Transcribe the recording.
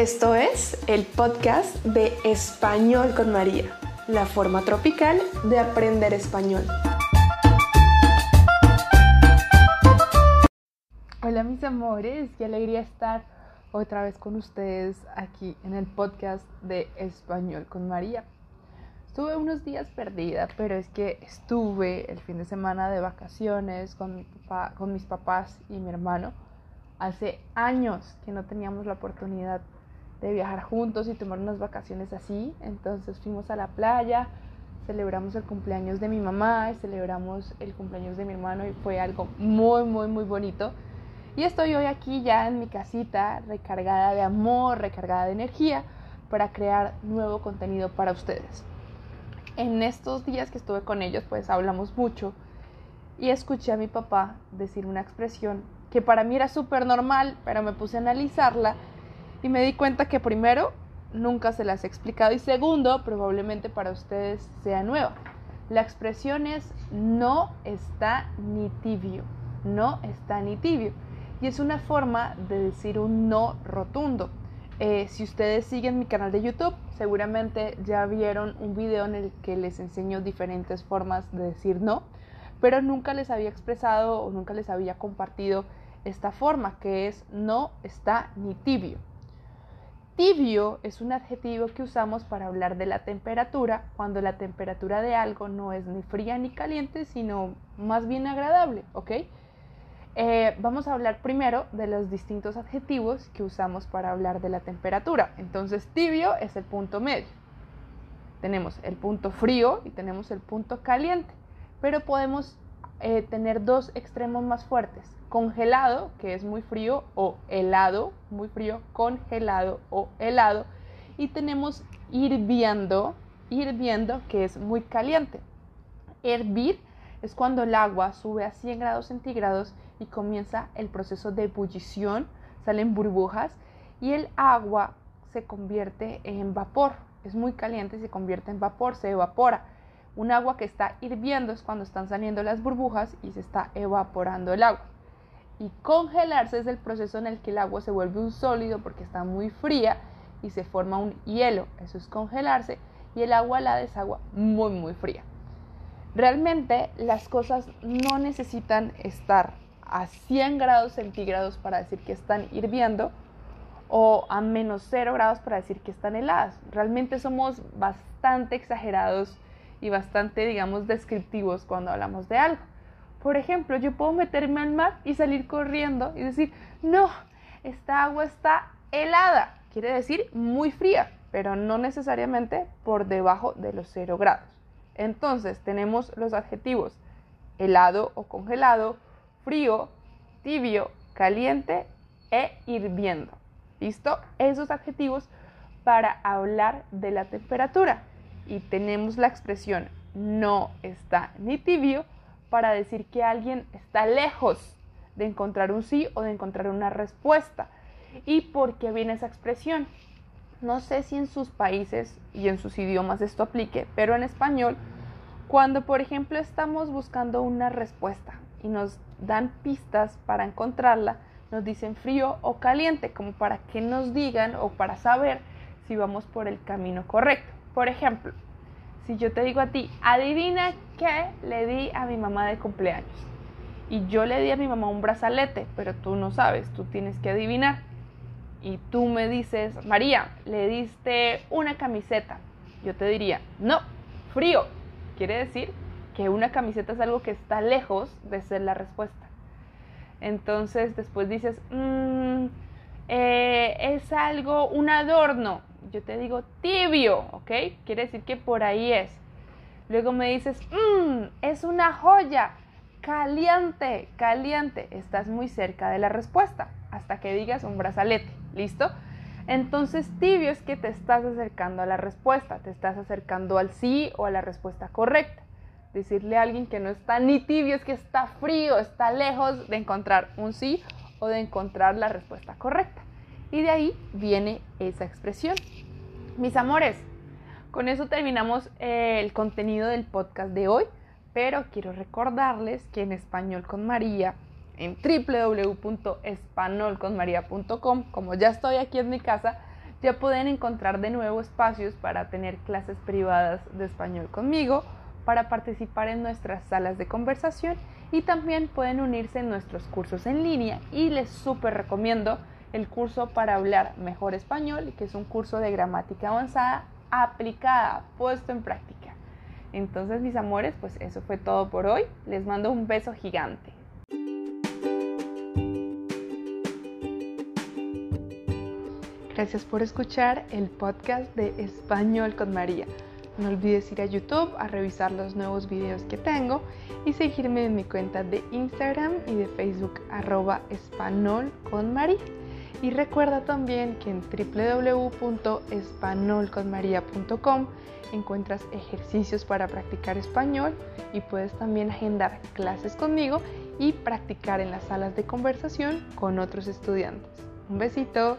Esto es el podcast de Español con María, la forma tropical de aprender español. Hola mis amores, qué alegría estar otra vez con ustedes aquí en el podcast de Español con María. Estuve unos días perdida, pero es que estuve el fin de semana de vacaciones con, mis papás y mi hermano. Hace años que no teníamos la oportunidad de viajar juntos y tomar unas vacaciones así. Entonces fuimos a la playa, celebramos el cumpleaños de mi mamá y celebramos el cumpleaños de mi hermano y fue algo muy, muy, muy bonito. Y estoy hoy aquí ya en mi casita, recargada de amor, recargada de energía, para crear nuevo contenido para ustedes. En estos días que estuve con ellos, pues hablamos mucho y escuché a mi papá decir una expresión que para mí era súper normal, pero me puse a analizarla y me di cuenta que primero, nunca se las he explicado y segundo, probablemente para ustedes sea nueva. La expresión es no está ni tibio, no está ni tibio. Y es una forma de decir un no rotundo. Eh, si ustedes siguen mi canal de YouTube, seguramente ya vieron un video en el que les enseño diferentes formas de decir no, pero nunca les había expresado o nunca les había compartido esta forma que es no está ni tibio. Tibio es un adjetivo que usamos para hablar de la temperatura cuando la temperatura de algo no es ni fría ni caliente, sino más bien agradable, ¿ok? Eh, vamos a hablar primero de los distintos adjetivos que usamos para hablar de la temperatura. Entonces, tibio es el punto medio. Tenemos el punto frío y tenemos el punto caliente, pero podemos eh, tener dos extremos más fuertes congelado, que es muy frío, o helado, muy frío, congelado o helado. Y tenemos hirviendo, hirviendo, que es muy caliente. Hervir es cuando el agua sube a 100 grados centígrados y comienza el proceso de ebullición, salen burbujas y el agua se convierte en vapor. Es muy caliente y se convierte en vapor, se evapora. Un agua que está hirviendo es cuando están saliendo las burbujas y se está evaporando el agua y congelarse es el proceso en el que el agua se vuelve un sólido porque está muy fría y se forma un hielo. Eso es congelarse y el agua la desagua muy muy fría. Realmente las cosas no necesitan estar a 100 grados centígrados para decir que están hirviendo o a menos 0 grados para decir que están heladas. Realmente somos bastante exagerados y bastante, digamos, descriptivos cuando hablamos de algo. Por ejemplo, yo puedo meterme al mar y salir corriendo y decir, no, esta agua está helada. Quiere decir muy fría, pero no necesariamente por debajo de los 0 grados. Entonces tenemos los adjetivos helado o congelado, frío, tibio, caliente e hirviendo. ¿Listo? Esos adjetivos para hablar de la temperatura. Y tenemos la expresión no está ni tibio para decir que alguien está lejos de encontrar un sí o de encontrar una respuesta. ¿Y por qué viene esa expresión? No sé si en sus países y en sus idiomas esto aplique, pero en español, cuando por ejemplo estamos buscando una respuesta y nos dan pistas para encontrarla, nos dicen frío o caliente, como para que nos digan o para saber si vamos por el camino correcto. Por ejemplo, si yo te digo a ti, adivina qué le di a mi mamá de cumpleaños. Y yo le di a mi mamá un brazalete, pero tú no sabes, tú tienes que adivinar. Y tú me dices, María, le diste una camiseta. Yo te diría, no, frío. Quiere decir que una camiseta es algo que está lejos de ser la respuesta. Entonces después dices, mm, eh, es algo, un adorno yo te digo tibio, ¿ok? Quiere decir que por ahí es. Luego me dices, mmm, es una joya, caliente, caliente. Estás muy cerca de la respuesta hasta que digas un brazalete, ¿listo? Entonces tibio es que te estás acercando a la respuesta, te estás acercando al sí o a la respuesta correcta. Decirle a alguien que no está ni tibio es que está frío, está lejos de encontrar un sí o de encontrar la respuesta correcta. Y de ahí viene esa expresión. Mis amores, con eso terminamos el contenido del podcast de hoy, pero quiero recordarles que en Español con María, en www.espanolconmaria.com, como ya estoy aquí en mi casa, ya pueden encontrar de nuevo espacios para tener clases privadas de español conmigo, para participar en nuestras salas de conversación y también pueden unirse en nuestros cursos en línea y les súper recomiendo el curso para hablar mejor español, que es un curso de gramática avanzada aplicada, puesto en práctica. Entonces, mis amores, pues eso fue todo por hoy. Les mando un beso gigante. Gracias por escuchar el podcast de Español con María. No olvides ir a YouTube a revisar los nuevos videos que tengo y seguirme en mi cuenta de Instagram y de Facebook arroba español con María. Y recuerda también que en www.espanolconmaria.com encuentras ejercicios para practicar español y puedes también agendar clases conmigo y practicar en las salas de conversación con otros estudiantes. Un besito.